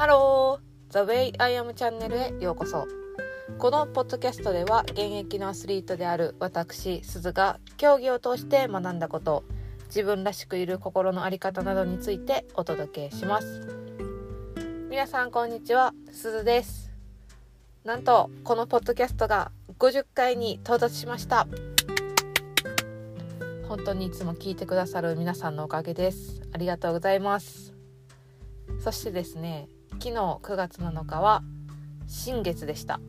Hello The Way I Am チャンネルへようこそ。このポッドキャストでは現役のアスリートである私鈴が競技を通して学んだこと自分らしくいる心の在り方などについてお届けします。皆さんこんにちは鈴です。なんとこのポッドキャストが50回に到達しました。本当にいつも聞いてくださる皆さんのおかげです。ありがとうございます。そしてですね昨日9月7日は新月でした。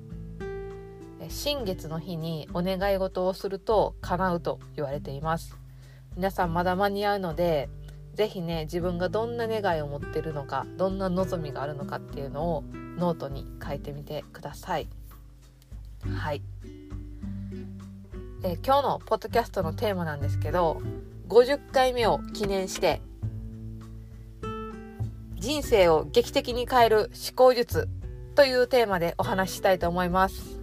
新月の日にお願い事をすると叶うと言われています。皆さんまだ間に合うので是非ね自分がどんな願いを持ってるのかどんな望みがあるのかっていうのをノートに書いてみてください。はい。え今日のポッドキャストのテーマなんですけど50回目を記念して人生を劇的に変える思考術というテーマでお話ししたいと思います。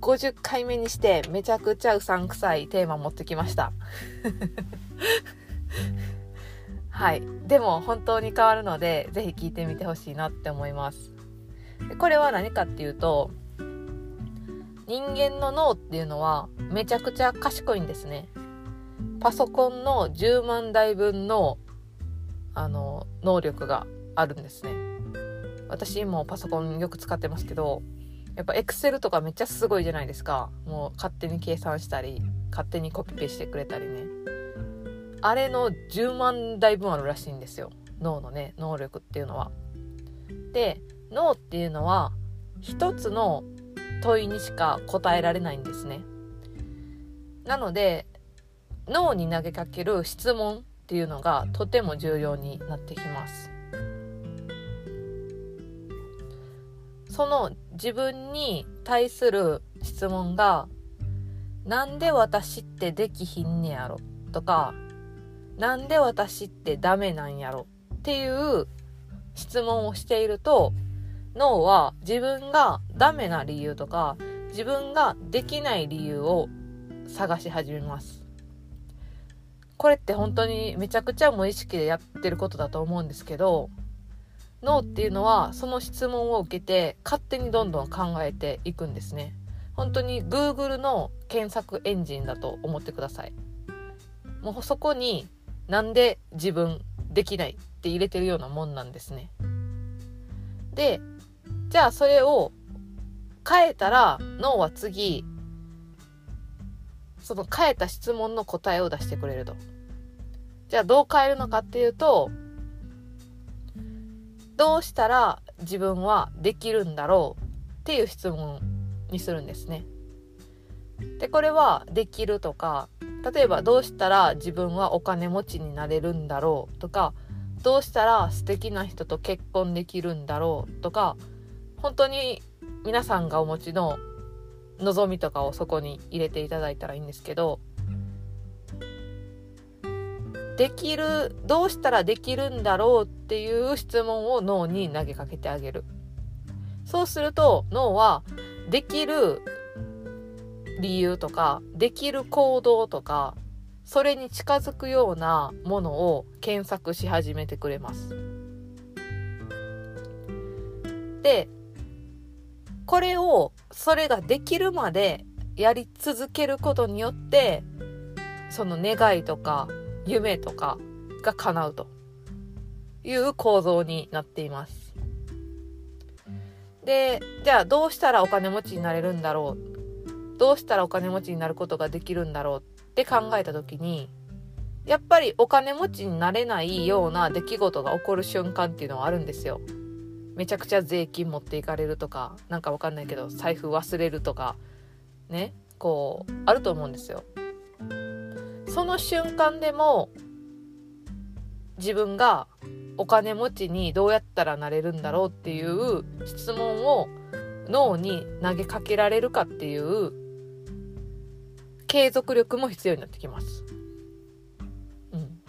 50回目にしてめちゃくちゃうさんくさいテーマ持ってきました。はい。でも本当に変わるので、ぜひ聞いてみてほしいなって思います。これは何かっていうと、人間の脳っていうのはめちゃくちゃ賢いんですね。パソコンの10万台分のあの能力があるんですね。私もパソコンよく使ってますけどやっぱエクセルとかめっちゃすごいじゃないですか。もう勝手に計算したり勝手にコピペしてくれたりね。あれの10万台分あるらしいんですよ。脳のね能力っていうのは。で脳っていうのは一つの問いにしか答えられないんですね。なので脳に投げかける質問っていうのがとても重要になってきます。その自分に対する質問が「なんで私ってできひんねやろ」とか「なんで私ってダメなんやろ」っていう質問をしていると脳は自分がダメな理由とか自分ができない理由を探し始めます。これって本当にめちゃくちゃ無意識でやってることだと思うんですけど脳っていうのはその質問を受けて勝手にどんどん考えていくんですね。本当に Google の検索エンジンだと思ってください。もうそこになんで自分できないって入れてるようなもんなんですね。でじゃあそれを変えたら脳は次その変えた質問の答えを出してくれると。じゃあどう変えるのかっていうと、どうしたら自分はできるんだろうっていう質問にするんですね。で、これはできるとか、例えばどうしたら自分はお金持ちになれるんだろうとか、どうしたら素敵な人と結婚できるんだろうとか、本当に皆さんがお持ちの望みとかをそこに入れていただいたらいいんですけどできるどうしたらできるんだろうっていう質問を脳に投げかけてあげる。そうすると脳はできる理由とかできる行動とかそれに近づくようなものを検索し始めてくれます。でこれをそれができるまでやり続けることによってその願いとか夢とかが叶うという構造になっています。でじゃあどうしたらお金持ちになれるんだろう？どうしたらお金持ちになることができるんだろうって考えた時にやっぱりお金持ちになれないような出来事が起こる瞬間っていうのはあるんですよ。めちゃくちゃ税金持っていかれるとかなんかわかんないけど財布忘れるとかねこうあると思うんですよ。その瞬間でも自分がお金持ちにどうやったらなれるんだろうっていう質問を脳に投げかけられるかっていう継続力も必要になってきます。うん。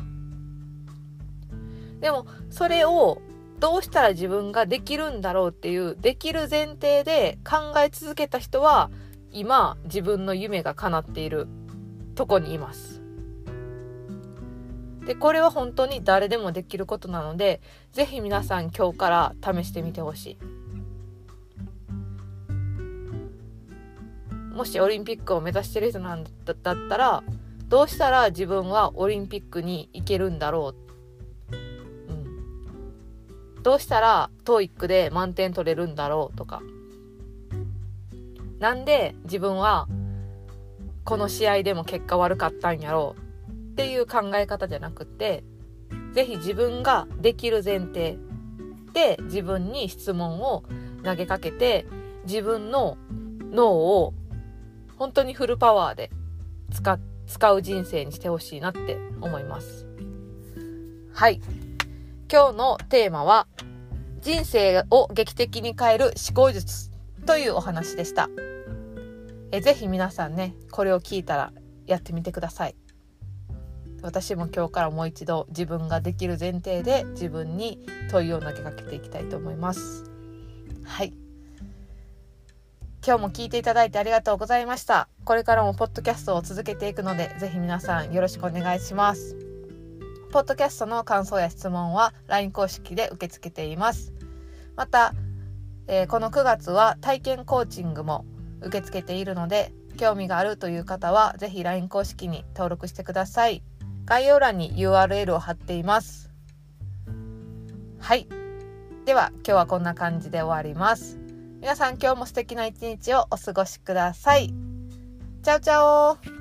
でもそれをどうしたら自分ができるんだろうっていうできる前提で考え続けた人は今自分の夢が叶っているとこにいます。でこれは本当に誰でもできることなので是非皆さん今日から試してみてほしい。もしオリンピックを目指してる人なんだったらどうしたら自分はオリンピックに行けるんだろう、うん、どうしたら TOEIC で満点取れるんだろうとか。なんで自分はこの試合でも結果悪かったんやろうっていう考え方じゃなくて是非自分ができる前提で自分に質問を投げかけて自分の脳を本当にフルパワーで使使う人生にしてほしいなって思います。はい。今日のテーマは人生を劇的に変える思考術というお話でした。えぜひ皆さんねこれを聞いたらやってみてください。私も今日からもう一度自分ができる前提で自分に問いを投げかけていきたいと思います。はい。今日も聞いていただいてありがとうございました。これからもポッドキャストを続けていくのでぜひ皆さんよろしくお願いします。ポッドキャストの感想や質問は LINE 公式で受け付けています。また、えー、この9月は体験コーチングも受け付けているので興味があるという方はぜひ LINE 公式に登録してください。概要欄に URL を貼っています。はい。では今日はこんな感じで終わります。皆さん今日も素敵な一日をお過ごしください。チャオチャオ。